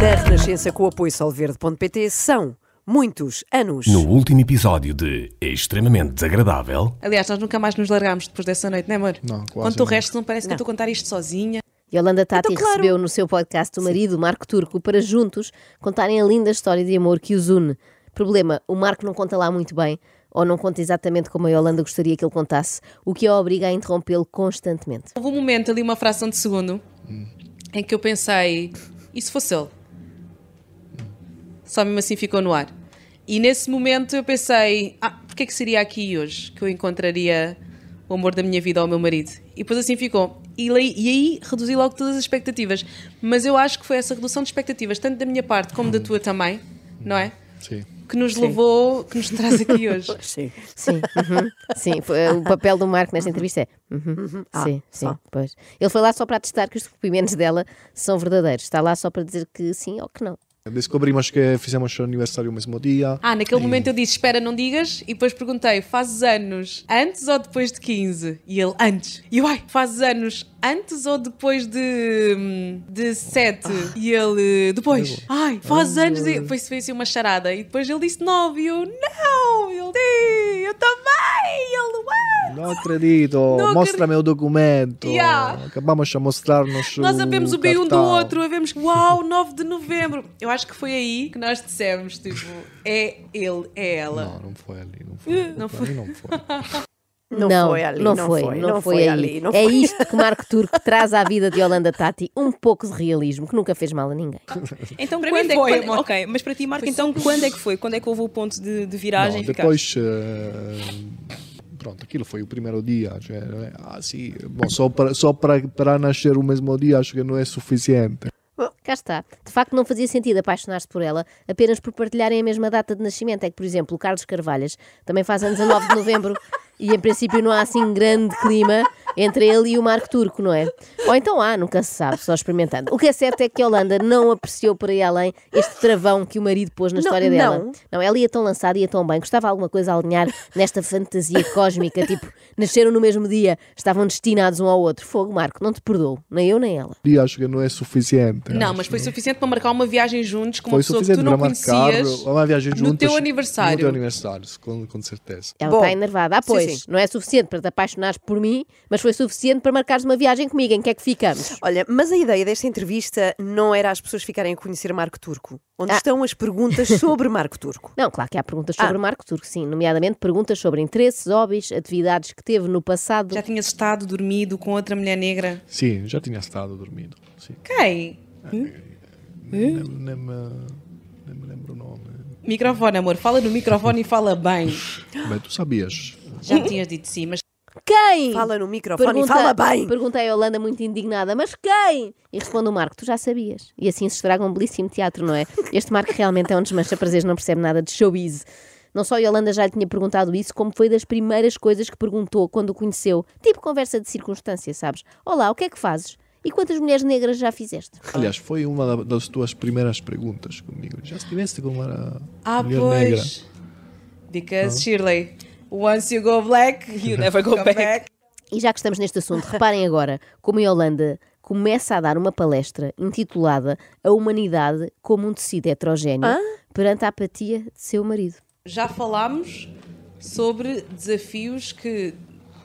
Da Renascença com o apoio solverde.pt são muitos anos. No último episódio de Extremamente Desagradável, Aliás, nós nunca mais nos largámos depois dessa noite, não é, amor? Não, quase Quanto o resto não parece que eu estou a contar isto sozinha. Yolanda Tati Então, claro. recebeu no seu podcast o marido, Marco Turco, para juntos contarem a linda história de amor que os une. Problema, o Marco não conta lá muito bem, ou não conta exatamente como a Yolanda gostaria que ele contasse, o que a obriga a interrompê-lo constantemente. Houve um momento ali, uma fração de segundo, em que eu pensei, e se fosse ele? Só mesmo assim ficou no ar. E nesse momento eu pensei, ah, porque é que seria aqui hoje que eu encontraria o amor da minha vida ao meu marido? E depois assim ficou. E, e aí reduzi logo todas as expectativas. Mas eu acho que foi essa redução de expectativas, tanto da minha parte como da tua também, não é? Sim. Que nos levou, que nos traz aqui hoje. Sim. Sim, uhum, sim. foi- o papel do Marco nesta entrevista é. uhum, Ah, sim, sim, só. pois. Ele foi lá só para atestar que os depoimentos dela são verdadeiros. Está lá só para dizer que sim ou que não. Descobrimos que fizemos o aniversário o mesmo dia. Ah, naquele momento eu disse, espera, não digas. E depois perguntei, fazes anos antes ou depois de 15? E ele, antes. E eu, ai, fazes anos antes ou depois de, de 7? E ele, depois. Ai, fazes anos de... Depois foi assim uma charada. E depois ele disse 9. E eu, não. E ele, sim, eu também. E ele, ué. Não acredito, Não mostra-me o documento. Yeah. Acabamos a mostrar-nos Nós sabemos o B1 do cartão. outro, vemos, uau, 9 de novembro. Eu acho que foi aí que nós dissemos, tipo, é ele, é ela. Não, não foi ali, não foi. Não Para foi. mim não foi. Não foi ali, não não foi, foi, não não foi foi ali, não é foi. isto que Marco Turco traz à vida de Yolanda Tati um pouco de realismo, que nunca fez mal a ninguém. Então, Para quando mim é que foi, quando- amor. Ok, mas para ti, Marco, então quando é que foi? Quando é que houve o ponto de, de viragem? Não, depois. eh, pronto, aquilo foi o primeiro dia. cioè, ah, sim, bom, só para, só para, para nascer o mesmo dia acho que não é suficiente. Cá está. De facto, não fazia sentido apaixonar-se por ela apenas por partilharem a mesma data de nascimento. É que, por exemplo, o Carlos Carvalhas também faz anos a 9 de novembro e, em princípio, não há assim grande clima entre ele e o Marco Turco, não é? Ou então há, nunca se sabe, só experimentando. O que é certo é que a Holanda não apreciou por aí além este travão que o marido pôs na Não, história dela. não. Não, ela ia tão lançada, ia tão bem, gostava alguma coisa a alinhar nesta fantasia cósmica, tipo, nasceram no mesmo dia, estavam destinados um ao outro. Fogo, Marco, não te perdoo, nem eu nem ela. Dia acho que não é suficiente. Não, mas foi suficiente para marcar uma viagem juntos com uma Foi pessoa que suficiente tu não para marcar conhecias uma viagem juntos no teu aniversário. No teu aniversário, com, com certeza. Ela Bom, está enervada. Ah, pois, sim. Não é suficiente para te apaixonares por mim, mas foi suficiente para marcares uma viagem comigo. Em que é que ficamos? Olha, mas a ideia desta entrevista não era as pessoas ficarem a conhecer Marco Turco. Onde Ah. estão as perguntas sobre Marco Turco? Não, claro que há perguntas sobre Ah. Marco Turco, sim, nomeadamente perguntas sobre interesses, hobbies, atividades que teve no passado. Já tinhas estado dormido com outra mulher negra? Sim, já tinha estado dormindo. Sim. Quem? Nem, nem, me, nem me lembro o nome. Microfone, amor. Fala no microfone e fala bem. Mas tu sabias? Já tinhas dito sim, mas Quem? Fala no microfone e fala bem. Perguntei a Holanda muito indignada, mas quem? E responde o Marco, tu já sabias. E assim se estraga um belíssimo teatro, não é? Este Marco realmente é um desmancha-prazeres, não percebe nada de showbiz. Não só a Yolanda já lhe tinha perguntado isso, como foi das primeiras coisas que perguntou quando o conheceu. Tipo conversa de circunstância, sabes? Olá, o que é que fazes? E quantas mulheres negras já fizeste? Aliás, foi uma da- das tuas primeiras perguntas comigo. Já estiveste com uma Ah, mulher negra? pois. Because Shirley, once you go black, you never go back. E já que estamos neste assunto, reparem agora como a Yolanda começa a dar uma palestra intitulada A Humanidade como um tecido heterogéneo perante a apatia de seu marido. Já falámos sobre desafios que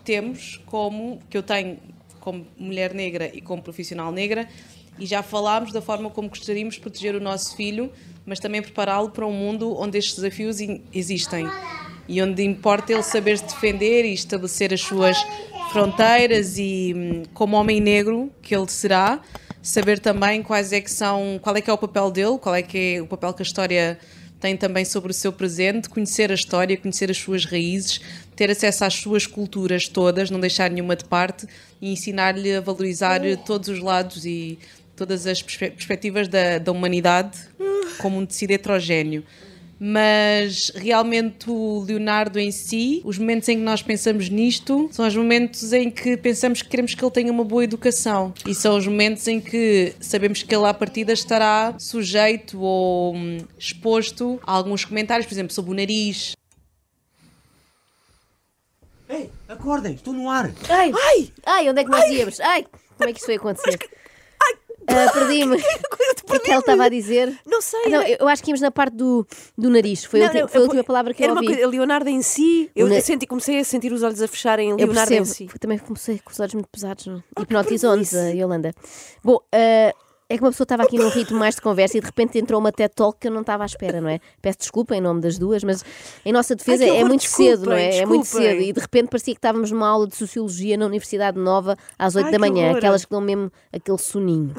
temos como que eu tenho como mulher negra e como profissional negra e já falámos da forma como gostaríamos de proteger o nosso filho, mas também prepará-lo para um mundo onde estes desafios existem e onde importa ele saber se defender e estabelecer as suas fronteiras e hum, como homem negro que ele será, saber também quais é que são, qual é que é o papel dele, qual é que é o papel que a história tem também sobre o seu presente, conhecer a história, conhecer as suas raízes, ter acesso às suas culturas todas, não deixar nenhuma de parte e ensinar-lhe a valorizar todos os lados e todas as perspe- perspectivas da, da humanidade como um tecido heterogéneo. Mas realmente o Leonardo em si, os momentos em que nós pensamos nisto, são os momentos em que pensamos que queremos que ele tenha uma boa educação. E são os momentos em que sabemos que ele à partida estará sujeito ou hum, exposto a alguns comentários, por exemplo, sobre o nariz, Ei, acordem, estou no ar. Ai, ai, ai, onde é que nós íamos? Ai, como é que isto foi acontecer? Ah, Perdi-me. O que é ela estava a dizer? Não sei. Ah, não, era- eu eu acho que íamos na parte do, do nariz. Foi, a, Não, ulti- não, foi a eu- última palavra que eu ouvi. coisa- Leonardo em si, eu Na- senti, comecei a sentir os olhos a fecharem. Eu Leonardo em percebo. si. Também comecei com os olhos muito pesados. não? Hipnotizou-nos a Yolanda. Bom, ah, é que uma pessoa estava aqui num ritmo mais de conversa e de repente entrou uma TED Talk que eu não estava à espera, não é? Peço desculpa em nome das duas, mas em nossa defesa Ai, que é muito cedo, não é? desculpem, É muito cedo. E de repente parecia que estávamos numa aula de Sociologia na Universidade Nova às 8 Ai, da que manhã. horror. Aquelas que dão mesmo aquele soninho.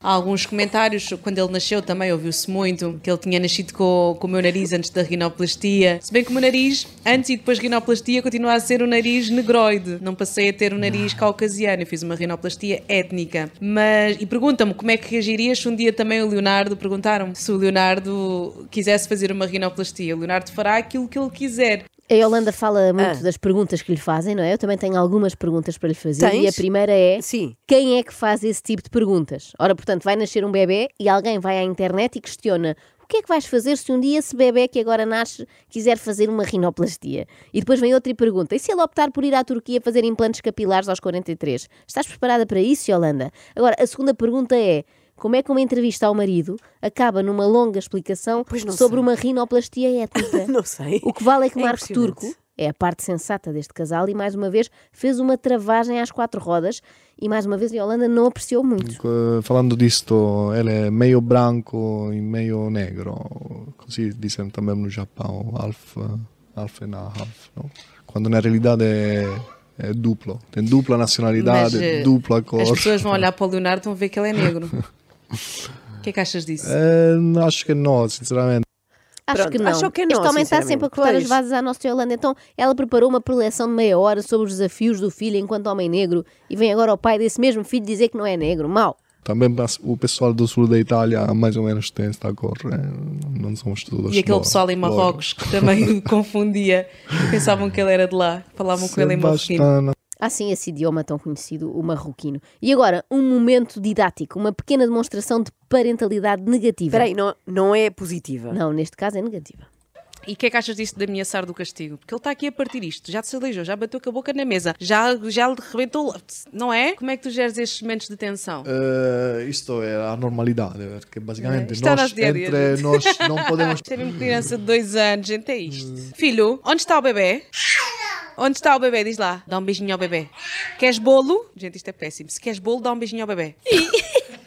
Há alguns comentários, quando ele nasceu também ouviu-se muito que ele tinha nascido com, com o meu nariz antes da rinoplastia. Se bem que o meu nariz, antes e depois da rinoplastia, continua a ser o nariz negroide. Não passei a ter o nariz caucasiano, eu fiz uma rinoplastia étnica. Mas, e pergunta-me como é que reagirias se um dia também o Leonardo, perguntaram se o Leonardo quisesse fazer uma rinoplastia. O Leonardo fará aquilo que ele quiser. A Yolanda fala muito Ah. das perguntas que lhe fazem, não é? Eu também tenho algumas perguntas para lhe fazer. Tens? E a primeira é: Sim. quem é que faz esse tipo de perguntas? Ora, portanto, vai nascer um bebê e alguém vai à internet e questiona. O que é que vais fazer se um dia esse bebê que agora nasce quiser fazer uma rinoplastia? E depois vem outra e pergunta: e se ele optar por ir à Turquia fazer implantes capilares aos 43? Estás preparada para isso, Yolanda? Agora, a segunda pergunta é: como é que uma entrevista ao marido acaba numa longa explicação não sobre sei. uma rinoplastia étnica? Não sei. O que vale é que É Marco. Turco é a parte sensata deste casal e mais uma vez fez uma travagem às quatro rodas e mais uma vez a Yolanda não apreciou muito. Eh, Falando disto, ele è meio branco e meio negro, così dicem também no Japão, half, half and a half, no? quando na realidade é, é duplo, tem dupla nacionalidade, Mas, eh, dupla As cor. pessoas vão olhar para o Leonardo e vão ver que ele é negro. O que é que achas disso? Eh, acho que não, sinceramente. Acho Pronto, que não. acho que não, este homem está sempre a cortar as vases à nossa Yolanda. Então ela preparou uma preleção de meia hora sobre os desafios do filho enquanto homem negro e vem agora o pai desse mesmo filho dizer que não é negro. Mau. Também o pessoal do sul da Itália mais ou menos tem esta cor, eh, não somos todos E aquele pessoal em. Marrocos que também o confundia, pensavam que ele era de lá, falavam com ele em marroquino. Sebastiana. Há sim esse idioma tão conhecido, o marroquino. E agora, um momento didático, uma pequena demonstração de parentalidade negativa. Espera aí, não, não é positiva. Não, neste caso é negativa. E o que é que achas disso de ameaçar do castigo? Porque ele está aqui a partir isto, já te aleijou, já bateu com a boca na mesa, já, já lhe rebentou, não é? Como é que tu geres estes momentos de tensão? Eh, isto é a normalidade, porque basicamente Isto é o nós, entre gente. nós não podemos é mesmo criança de dois anos, gente, é isto. Filho, onde está o bebê? Onde está o bebê? Diz lá. Dá um beijinho ao bebê. Queres bolo? Gente, isto é péssimo. Se queres bolo, dá um beijinho ao bebê.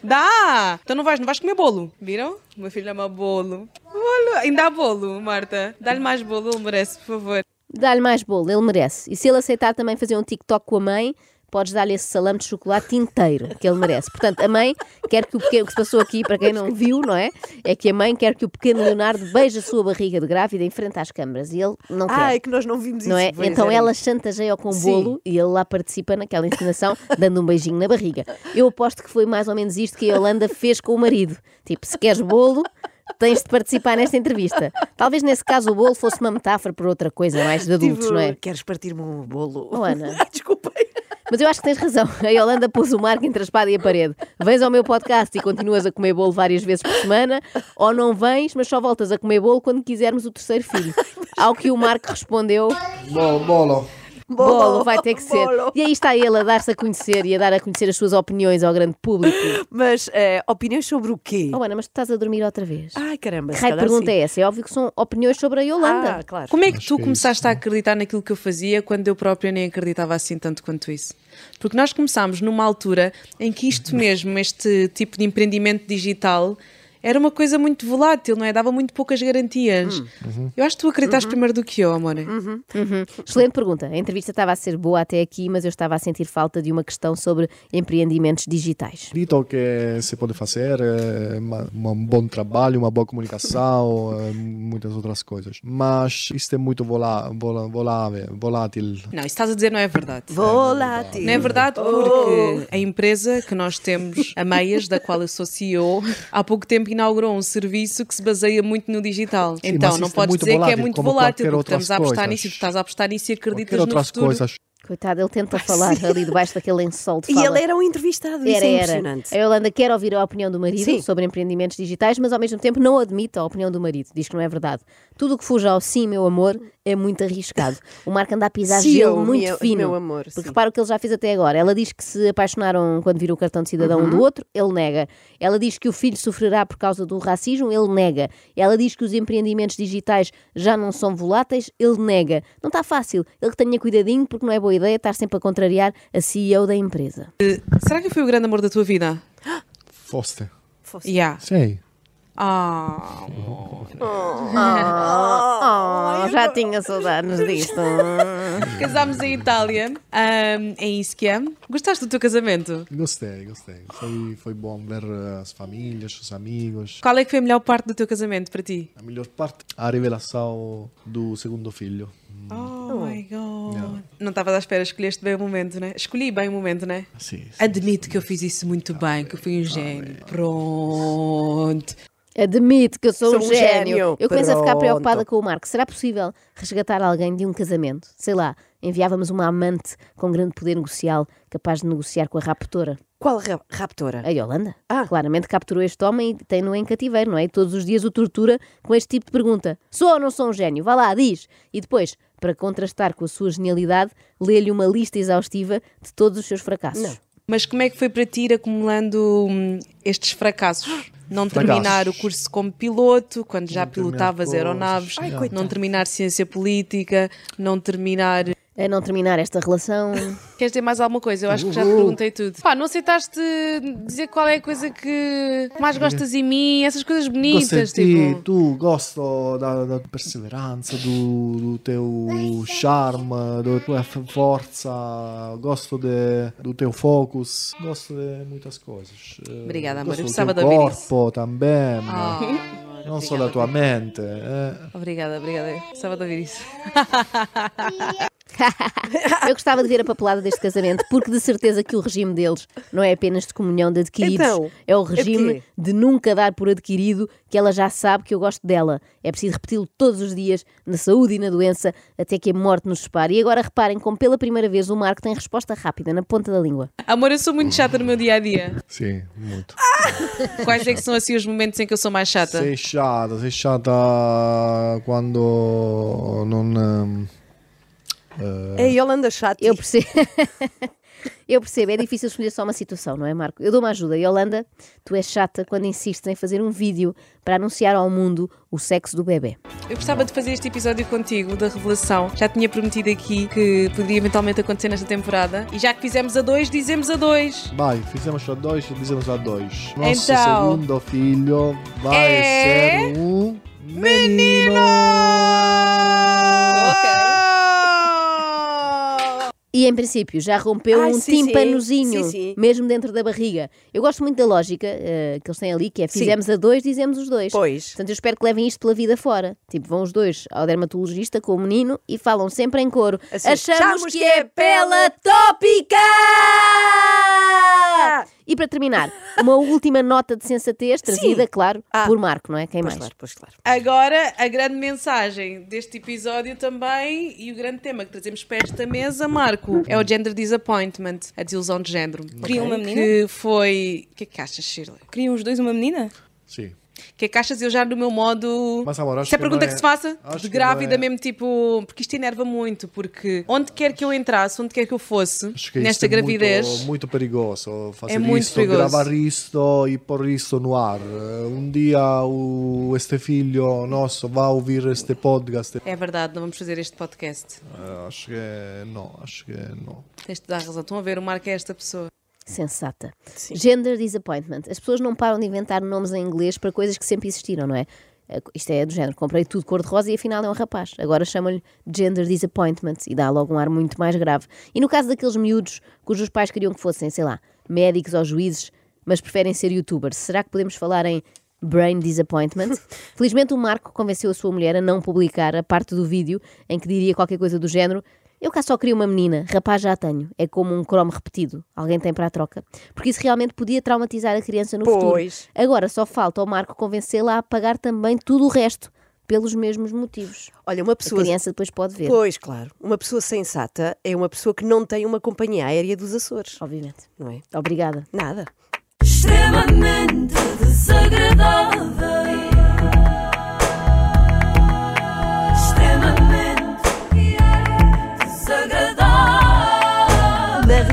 dá! Então não vais, não vais comer bolo. Viram? O meu filho ama bolo. Bolo! Ainda há bolo, Marta. Dá-lhe mais bolo, ele merece, por favor. Dá-lhe mais bolo, ele merece. E se ele aceitar também fazer um TikTok com a mãe, podes dar-lhe esse salame de chocolate inteiro que ele merece. Portanto, a mãe quer que o pequeno, o que se passou aqui, para quem não viu, não é? É que a mãe quer que o pequeno Leonardo beije a sua barriga de grávida em frente às câmaras e ele não quer. Ah, é que nós não vimos Não isso. é? Então era ela chantageia-o com Sim. bolo e ele lá participa naquela encenação, dando um beijinho na barriga. Eu aposto que foi mais ou menos isto que a Yolanda fez com o marido. Tipo, se queres bolo, tens de participar nesta entrevista. Talvez nesse caso o bolo fosse uma metáfora por outra coisa, mais de adultos, Tipo, não é? Queres partir-me um bolo? Oh, Ana. Desculpem. Mas eu acho que tens razão. A Yolanda pôs o marco entre a espada e a parede. Vens ao meu podcast e continuas a comer bolo várias vezes por semana, ou não vens, mas só voltas a comer bolo quando quisermos o terceiro filho. Ao que o Marco respondeu: Bolo, bolo. Bolo, vai ter que ser. Bolo. E aí está ele a dar-se a conhecer e a dar a conhecer as suas opiniões ao grande público. Mas eh, opiniões sobre o quê? Oh, Ana, mas tu estás a dormir outra vez. Ai, caramba. que se raio de calhar pergunta sim. é essa? É óbvio que são opiniões sobre a Yolanda. Ah, claro. Como é que tu que é começaste a acreditar naquilo que eu fazia quando eu própria nem acreditava assim tanto quanto isso? Porque nós começámos numa altura em que isto mesmo, este tipo de empreendimento digital, era uma coisa muito volátil, não é? Dava muito poucas garantias. Uhum. Eu acho que tu acreditas primeiro do que eu, amor. Uhum. Excelente pergunta. A entrevista estava a ser boa até aqui, mas eu estava a sentir falta de uma questão sobre empreendimentos digitais. Dito che si può fare eh, ma- un buon trabalho, uma boa comunicação, eh, muitas outras coisas. Mas isto é muito volá, volá, volável, volátil. Não, isso estás a dizer não é verdade. Volátil. Não é verdade porque a empresa que nós temos, a Meias, da qual eu sou CEO, há pouco tempo inaugurou um serviço que se baseia muito no digital. Sim, então, não é podes muito dizer que é muito volátil, porque estamos a apostar coisas. nisso e tu estás a apostar nisso e acreditas Qualquer no outras futuro. coisas. Coitado, ele tenta falar ali debaixo daquele lençol de E fala. ele era um entrevistado, isso Era, é era. impressionante. A Yolanda quer ouvir a opinião do marido Sim. sobre empreendimentos digitais, mas ao mesmo tempo não admite a opinião do marido. Diz que não é verdade. Tudo o que fuja ao sim, meu amor, é muito arriscado. O Marco anda a pisar Sim, gelo muito meu- fino. meu amor, Porque sim. repara o que ele já fez até agora. Ela diz que se apaixonaram quando viram o cartão de cidadão um do Uhum. outro, ele nega. Ela diz que o filho sofrerá por causa do racismo, ele nega. Ela diz que os empreendimentos digitais já não são voláteis, ele nega. Não está fácil. Ele que tenha cuidadinho, porque não é boa ideia estar sempre a contrariar a CEO da empresa. Será que fui o grande amor da tua vida? Foste. Yeah. Sei. Ah, Oh, já tinha saudades disto. casámos em Itália, ahm, em Ischia. Gostaste do teu casamento? Gostei, gostei. Foi, foi bom ver as famílias, os amigos. Qual é que foi a melhor parte do teu casamento para ti? A melhor parte, a revelação do segundo filho. Oh, my God. Não estavas à espera, escolheste bem o momento, né? Escolhi bem o momento, né? Sim, sim. Admito que eu fiz isso muito bem, que eu fui um gênio. Pronto. Admito que eu sou, Sou um um gênio. gênio. Eu começo a ficar Pronto. preocupada com o Marco. Será possível resgatar alguém de um casamento? Sei lá, enviávamos uma amante com grande poder negocial, capaz de negociar com a raptora. Qual ra- raptora? A Yolanda. Ah. Claramente capturou este homem e tem-no em cativeiro, não é? E todos os dias o tortura com este tipo de pergunta: Sou ou não sou um gênio? Vá lá, diz. E depois, para contrastar com a sua genialidade, lê-lhe uma lista exaustiva de todos os seus fracassos. Não. Mas como é que foi para ti ir acumulando hum, estes fracassos? Não Fracassos. terminar o curso como piloto, quando já Não pilotavas aeronaves, Ai, não terminar ciência política, não terminar. A não terminar esta relação. Queres dizer mais alguma coisa? Eu acho que já te perguntei tudo. Pá, não aceitaste dizer qual é a coisa que mais gostas em mim, essas coisas bonitas, Gosto tipo. tu gosto da, da perseverança, do, do teu charme, da tua força, gosto de, do teu focus, gosto de muitas coisas. Eh, Obrigada, amor, eu Gosto do teu de ouvir isso. corpo também, não só da tua mente. eh. Obrigada, obrigada. Precisava de ouvir isso. Eu gostava de ver a papelada deste casamento, porque de certeza que o regime deles não é apenas de comunhão de adquiridos, Então, é o é regime quê? de nunca dar por adquirido que ela já sabe que eu gosto dela. É preciso repeti-lo todos os dias, na saúde e na doença, até que a morte nos separe. E agora reparem como pela primeira vez o Marco tem resposta rápida, na ponta da língua. Amor, eu sou muito chata no meu dia a dia. Sim, muito. Quais é que são assim os momentos em que eu sou mais chata? Sei chata, sei chata quando non... ehm, eh, É Yolanda Chatti. Eu percebo. Eu percebo, é difícil escolher só uma situação, não é, Marco? Eu dou uma ajuda. Yolanda, tu és chata quando insistes em fazer um vídeo para anunciar ao mundo o sexo do bebê. Eu gostava de fazer este episódio contigo, da revelação. Já tinha prometido aqui que poderia eventualmente acontecer nesta temporada. E já que fizemos a dois, dizemos a dois. Vai, fizemos a dois e dizemos a dois. Nosso Então. segundo filho vai É- ser um menino! E em princípio já rompeu Ai, um sim, timpanozinho, Sim, sim. mesmo dentro da barriga. Eu gosto muito da lógica eh, que eles têm ali, que é fizemos a dois, dizemos os dois. Pois. Portanto, eu espero que levem isto pela vida fora. Tipo, vão os dois ao dermatologista com o menino e falam sempre em coro. Assim, Achamos "Achamos que que é é pela tópica! E para terminar, uma última nota de sensatez, trazida, claro, Ah. por Marco, não é? Quem Pois mais? claro, pois claro. Agora, a grande mensagem deste episódio também e o grande tema que trazemos para esta mesa, Marco, é o gender disappointment, a desilusão de género. Queriam uma menina? Que foi. O que é que achas, Shirley? Queriam os dois uma menina? Sim. Que é que achas eu já no meu modo. Mas, amor, acho é a que pergunta que é- se faça? acho De que grávida é- mesmo, tipo. Porque isto enerva muito, porque onde quer que eu entrasse, onde quer que eu fosse, que nesta isto é gravidez. Muito, muito perigoso. Fazer É muito isto, perigoso. gravar isto e pôr isto no ar. Eh, Um dia o, este filho nosso vai ouvir este podcast. É verdade, não vamos fazer este podcast. Eh, acho que não, acho que não. Tens de dar razão. Estão a ver, o Marco é esta pessoa. Sensata. Gender disappointment. As pessoas não param de inventar nomes em inglês para coisas que sempre existiram, não é? Eh, Isto é do género, comprei tudo cor-de-rosa e afinal é um rapaz. Agora chamam-lhe gender disappointment e dá logo um ar muito mais grave. E no caso daqueles miúdos cujos pais queriam que fossem, sei lá, médicos ou juízes, mas preferem ser youtubers, será que podemos falar em brain disappointment? Felizmente o Marco convenceu a sua mulher a não publicar a parte do vídeo em que diria qualquer coisa do género eu cá só queria uma menina, rapaz já tenho. É como um cromo repetido. Alguém tem para a troca. Porque isso realmente podia traumatizar a criança no Pois. futuro. Agora só falta ao Marco convencê-la a pagar também tudo o resto, pelos mesmos motivos. Olha, uma A pessoa. criança depois pode ver, Pois, claro. Uma pessoa sensata é uma pessoa que não tem uma companhia aérea dos Açores. obviamente. Não é? Obrigada. Nada. extremamente desagradável.